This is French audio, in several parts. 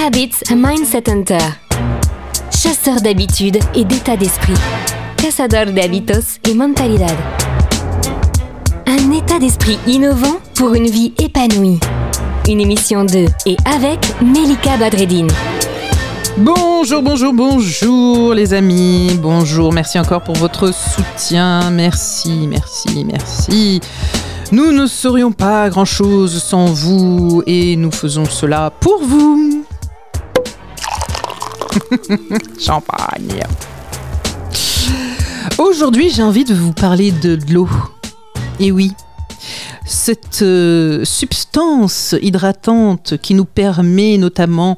Habits Mindset Hunter. Chasseur d'habitudes et d'état d'esprit. Cazador de hábitos et mentalidad. Un état d'esprit innovant pour une vie épanouie. Une émission de et avec Melika Badreddine. Bonjour, bonjour, bonjour les amis. Bonjour, merci encore pour votre soutien. Merci, merci, merci. Nous ne serions pas grand-chose sans vous et nous faisons cela pour vous. Champagne. Aujourd'hui, j'ai envie de vous parler de l'eau. Et oui, cette euh, substance hydratante qui nous permet notamment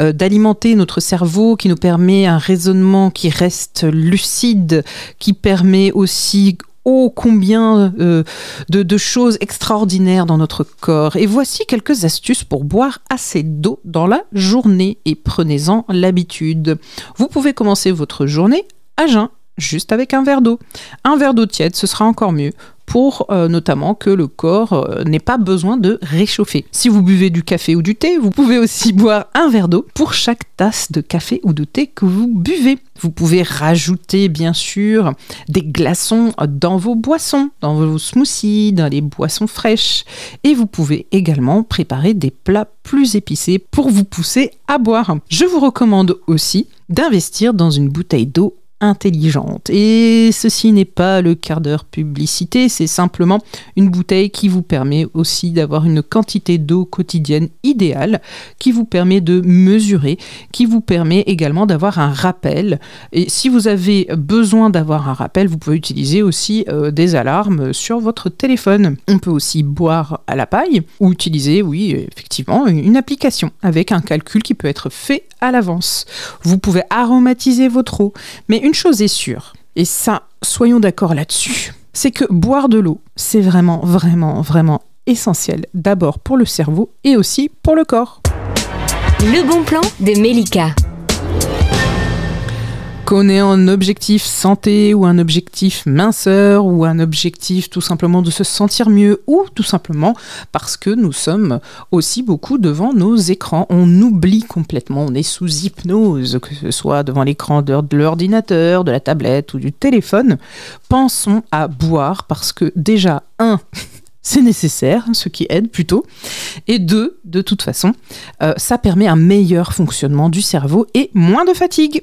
euh, d'alimenter notre cerveau, qui nous permet un raisonnement qui reste lucide, qui permet aussi ô combien euh, de choses extraordinaires dans notre corps. Et voici quelques astuces pour boire assez d'eau dans la journée et prenez-en l'habitude. Vous pouvez commencer votre journée à jeun, juste avec un verre d'eau. Un verre d'eau tiède, ce sera encore mieux pour euh, notamment que le corps euh, n'ait pas besoin de réchauffer. Si vous buvez du café ou du thé, vous pouvez aussi boire un verre d'eau pour chaque tasse de café ou de thé que vous buvez. Vous pouvez rajouter bien sûr des glaçons dans vos boissons, dans vos smoothies, dans les boissons fraîches. Et vous pouvez également préparer des plats plus épicés pour vous pousser à boire. Je vous recommande aussi d'investir dans une bouteille d'eau intelligente. Et ceci n'est pas le quart d'heure publicité, c'est simplement une bouteille qui vous permet aussi d'avoir une quantité d'eau quotidienne idéale, qui vous permet de mesurer, qui vous permet également d'avoir un rappel. Et si vous avez besoin d'avoir un rappel, vous pouvez utiliser aussi euh, des alarmes sur votre téléphone. On peut aussi boire à la paille ou utiliser, oui, effectivement, une application avec un calcul qui peut être fait à l'avance. Vous pouvez aromatiser votre eau, mais une chose est sûre, et ça, soyons d'accord là-dessus, c'est que boire de l'eau, c'est vraiment, vraiment, vraiment essentiel, d'abord pour le cerveau et aussi pour le corps. Le bon plan de Melika. Qu'on ait un objectif santé ou un objectif minceur ou un objectif tout simplement de se sentir mieux ou tout simplement parce que nous sommes aussi beaucoup devant nos écrans. On oublie complètement, on est sous hypnose, que ce soit devant l'écran de l'ordinateur, de la tablette ou du téléphone. Pensons à boire parce que déjà, un, c'est nécessaire, ce qui aide plutôt. Et deux, de toute façon, euh, ça permet un meilleur fonctionnement du cerveau et moins de fatigue.